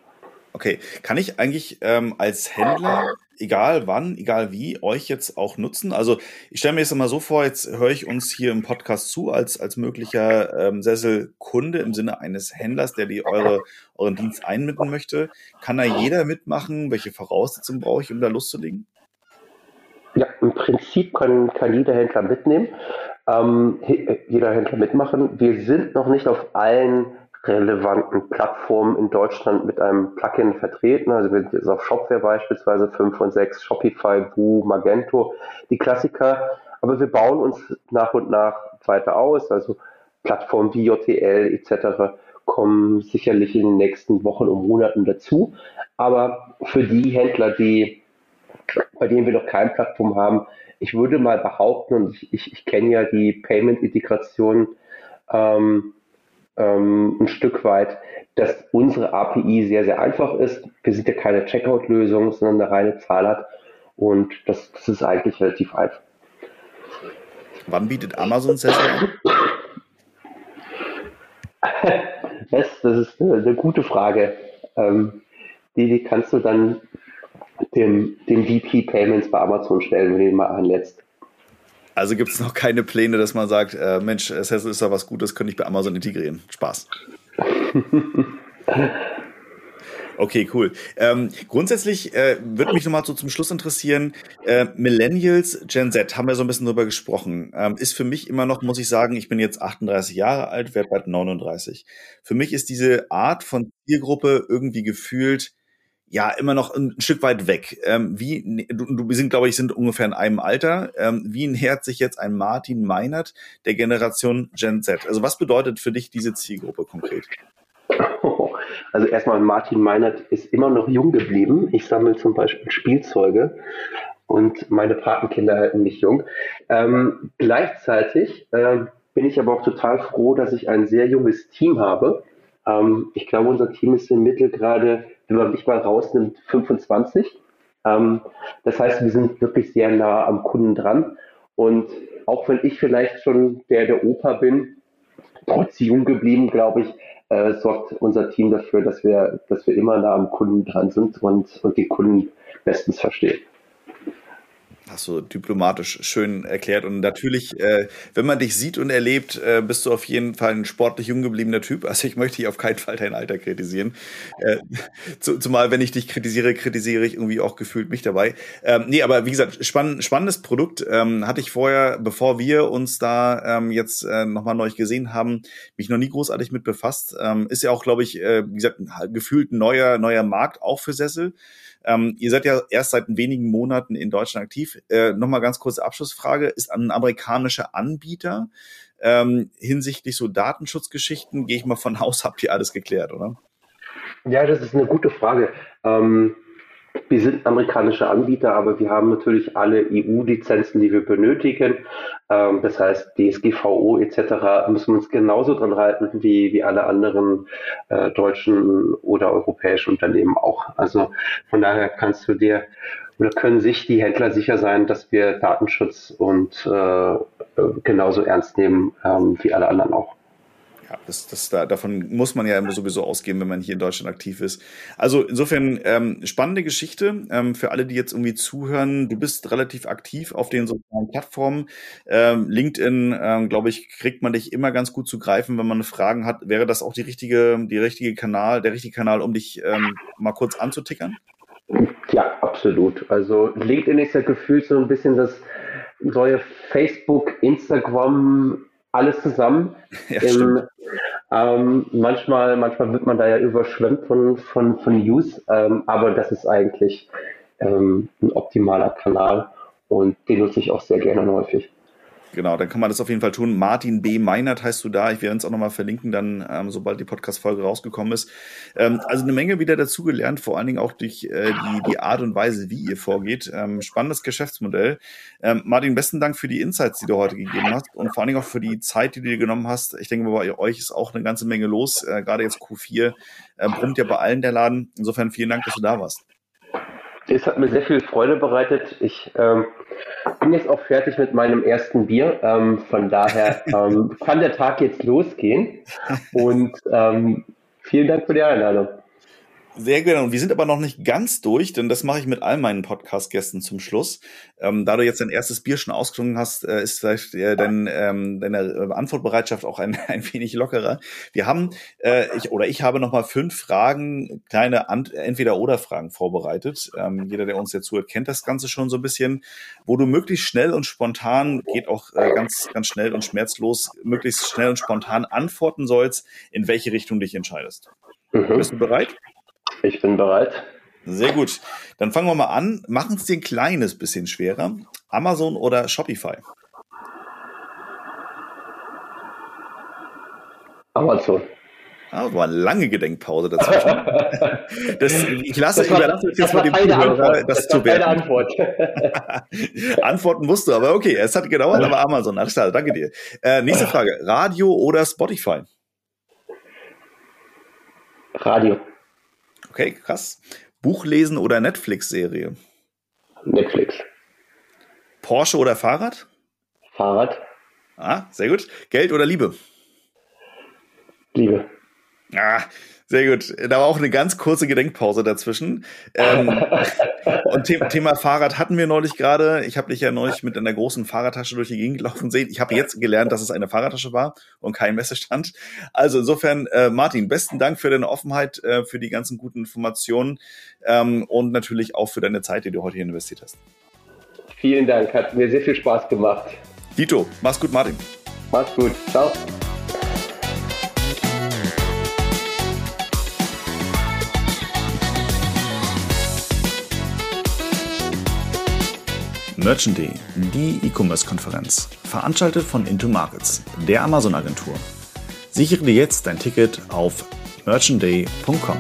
[SPEAKER 2] Okay, kann ich eigentlich ähm, als Händler, egal wann, egal wie, euch jetzt auch nutzen? Also ich stelle mir jetzt mal so vor, jetzt höre ich uns hier im Podcast zu als, als möglicher ähm, Sesselkunde im Sinne eines Händlers, der die eure, euren Dienst einbinden möchte. Kann da jeder mitmachen? Welche Voraussetzungen brauche ich, um da loszulegen?
[SPEAKER 1] Ja, im Prinzip kann, kann jeder Händler mitnehmen, ähm, jeder Händler mitmachen. Wir sind noch nicht auf allen relevanten Plattformen in Deutschland mit einem Plugin vertreten. Also wir sind jetzt auf Shopware beispielsweise 5 und 6, Shopify, Woo, Magento, die Klassiker. Aber wir bauen uns nach und nach weiter aus. Also Plattformen wie JTL etc. kommen sicherlich in den nächsten Wochen und Monaten dazu. Aber für die Händler, die, bei denen wir noch keine Plattform haben, ich würde mal behaupten, und ich, ich, ich kenne ja die Payment-Integration, ähm, ähm, ein Stück weit, dass unsere API sehr, sehr einfach ist. Wir sind ja keine Checkout-Lösung, sondern eine reine Zahl hat. Und das, das ist eigentlich relativ einfach.
[SPEAKER 2] Wann bietet Amazon Sessel an?
[SPEAKER 1] Das, das ist eine, eine gute Frage. Ähm, die, die kannst du dann dem, dem VP Payments bei Amazon stellen, wenn du den mal anlädst.
[SPEAKER 2] Also gibt es noch keine Pläne, dass man sagt, äh, Mensch, Assassin ist da was Gutes, könnte ich bei Amazon integrieren. Spaß. Okay, cool. Ähm, grundsätzlich äh, würde mich nochmal so zum Schluss interessieren, äh, Millennials, Gen Z, haben wir so ein bisschen drüber gesprochen, ähm, ist für mich immer noch, muss ich sagen, ich bin jetzt 38 Jahre alt, werde bald 39. Für mich ist diese Art von Zielgruppe irgendwie gefühlt, ja, immer noch ein Stück weit weg. Ähm, wie, du, du wir sind, glaube ich, sind ungefähr in einem Alter. Ähm, wie nähert sich jetzt ein Martin Meinert der Generation Gen Z? Also was bedeutet für dich diese Zielgruppe konkret?
[SPEAKER 1] Also erstmal, Martin Meinert ist immer noch jung geblieben. Ich sammle zum Beispiel Spielzeuge und meine Patenkinder halten mich jung. Ähm, gleichzeitig äh, bin ich aber auch total froh, dass ich ein sehr junges Team habe. Ähm, ich glaube, unser Team ist im Mittel gerade, wenn man mich mal rausnimmt, 25. Ähm, das heißt, wir sind wirklich sehr nah am Kunden dran. Und auch wenn ich vielleicht schon der, der Opa bin, trotz jung geblieben, glaube ich, äh, sorgt unser Team dafür, dass wir, dass wir immer nah am Kunden dran sind und, und die Kunden bestens verstehen.
[SPEAKER 2] Hast du diplomatisch schön erklärt. Und natürlich, äh, wenn man dich sieht und erlebt, äh, bist du auf jeden Fall ein sportlich jung gebliebener Typ. Also ich möchte dich auf keinen Fall dein Alter kritisieren. Äh, zu, zumal, wenn ich dich kritisiere, kritisiere ich irgendwie auch gefühlt mich dabei. Ähm, nee, aber wie gesagt, spann spannendes Produkt. Ähm, hatte ich vorher, bevor wir uns da ähm, jetzt äh, nochmal neu gesehen haben, mich noch nie großartig mit befasst. Ähm, ist ja auch, glaube ich, äh, wie gesagt, gefühlt ein neuer, neuer Markt auch für Sessel. Ähm, ihr seid ja erst seit wenigen Monaten in Deutschland aktiv. Äh, Nochmal ganz kurze Abschlussfrage. Ist ein amerikanischer Anbieter ähm, hinsichtlich so Datenschutzgeschichten, gehe ich mal von Haus, habt ihr alles geklärt, oder?
[SPEAKER 1] Ja, das ist eine gute Frage. Ähm, wir sind amerikanische Anbieter, aber wir haben natürlich alle EU-Lizenzen, die wir benötigen. Ähm, das heißt, DSGVO etc. müssen wir uns genauso dran halten wie, wie alle anderen äh, deutschen oder europäischen Unternehmen auch. Also von daher kannst du dir oder können sich die Händler sicher sein, dass wir Datenschutz und äh, genauso ernst nehmen ähm, wie alle anderen auch.
[SPEAKER 2] Ja, das, das, da, davon muss man ja immer sowieso ausgehen, wenn man hier in Deutschland aktiv ist. Also insofern ähm, spannende Geschichte ähm, für alle, die jetzt irgendwie zuhören. Du bist relativ aktiv auf den sozialen Plattformen. Ähm, LinkedIn, ähm, glaube ich, kriegt man dich immer ganz gut zu greifen, wenn man Fragen hat. Wäre das auch die richtige, die richtige Kanal, der richtige Kanal, um dich ähm, mal kurz anzutickern?
[SPEAKER 1] Ja, absolut. Also LinkedIn ist ja gefühlt so ein bisschen das neue Facebook, Instagram, alles zusammen. Ja, Im, ähm, manchmal, manchmal wird man da ja überschwemmt von, von, von News, ähm, aber das ist eigentlich ähm, ein optimaler Kanal und den nutze ich auch sehr gerne und häufig.
[SPEAKER 2] Genau, dann kann man das auf jeden Fall tun. Martin B. Meinert heißt du da. Ich werde uns auch nochmal verlinken, dann, ähm, sobald die Podcast-Folge rausgekommen ist. Ähm, also eine Menge wieder dazugelernt, vor allen Dingen auch durch äh, die, die Art und Weise, wie ihr vorgeht. Ähm, spannendes Geschäftsmodell. Ähm, Martin, besten Dank für die Insights, die du heute gegeben hast und vor allen Dingen auch für die Zeit, die du dir genommen hast. Ich denke, bei euch ist auch eine ganze Menge los. Äh, Gerade jetzt Q4 äh, brummt ja bei allen der Laden. Insofern vielen Dank, dass du da warst.
[SPEAKER 1] Es hat mir sehr viel Freude bereitet. Ich ähm, bin jetzt auch fertig mit meinem ersten Bier. Ähm, von daher ähm, kann der Tag jetzt losgehen. Und ähm, vielen Dank für die Einladung.
[SPEAKER 2] Sehr gerne. Und wir sind aber noch nicht ganz durch, denn das mache ich mit all meinen Podcast-Gästen zum Schluss. Ähm, da du jetzt dein erstes Bier schon ausgetrunken hast, äh, ist vielleicht äh, dein, ähm, deine äh, Antwortbereitschaft auch ein, ein wenig lockerer. Wir haben, äh, ich, oder ich habe nochmal fünf Fragen, kleine Entweder-Oder-Fragen vorbereitet. Ähm, jeder, der uns jetzt zuhört, kennt das Ganze schon so ein bisschen, wo du möglichst schnell und spontan, geht auch äh, ganz, ganz schnell und schmerzlos, möglichst schnell und spontan antworten sollst, in welche Richtung dich entscheidest. Mhm. Bist du bereit?
[SPEAKER 1] Ich bin bereit.
[SPEAKER 2] Sehr gut. Dann fangen wir mal an. Machen es dir ein kleines bisschen schwerer. Amazon oder Shopify?
[SPEAKER 1] Amazon.
[SPEAKER 2] Ah, war eine lange Gedenkpause dazwischen. Das, ich lasse, das war, überlasse
[SPEAKER 1] jetzt mal dem Zuhörer, das, das zu werden. Antwort.
[SPEAKER 2] Antworten musst du, aber okay, es hat gedauert, aber Amazon, alles klar, danke dir. Äh, nächste Frage, Radio oder Spotify?
[SPEAKER 1] Radio.
[SPEAKER 2] Okay, krass. Buch lesen oder Netflix-Serie?
[SPEAKER 1] Netflix.
[SPEAKER 2] Porsche oder Fahrrad?
[SPEAKER 1] Fahrrad.
[SPEAKER 2] Ah, sehr gut. Geld oder Liebe?
[SPEAKER 1] Liebe.
[SPEAKER 2] Ah, Sehr gut. Da war auch eine ganz kurze Gedenkpause dazwischen. Ähm, und The Thema Fahrrad hatten wir neulich gerade. Ich habe dich ja neulich mit einer großen Fahrradtasche durch die Gegend laufen sehen. Ich habe jetzt gelernt, dass es eine Fahrradtasche war und kein Messestand. Also insofern, äh, Martin, besten Dank für deine Offenheit, äh, für die ganzen guten Informationen ähm, und natürlich auch für deine Zeit, die du heute hier investiert hast.
[SPEAKER 1] Vielen Dank, hat mir sehr viel Spaß gemacht.
[SPEAKER 2] Dito, mach's gut, Martin.
[SPEAKER 1] Mach's gut, ciao.
[SPEAKER 2] Merchant Day, die E-Commerce-Konferenz, veranstaltet von Into Markets, der Amazon-Agentur. Sichere dir jetzt dein Ticket auf merchantday.com.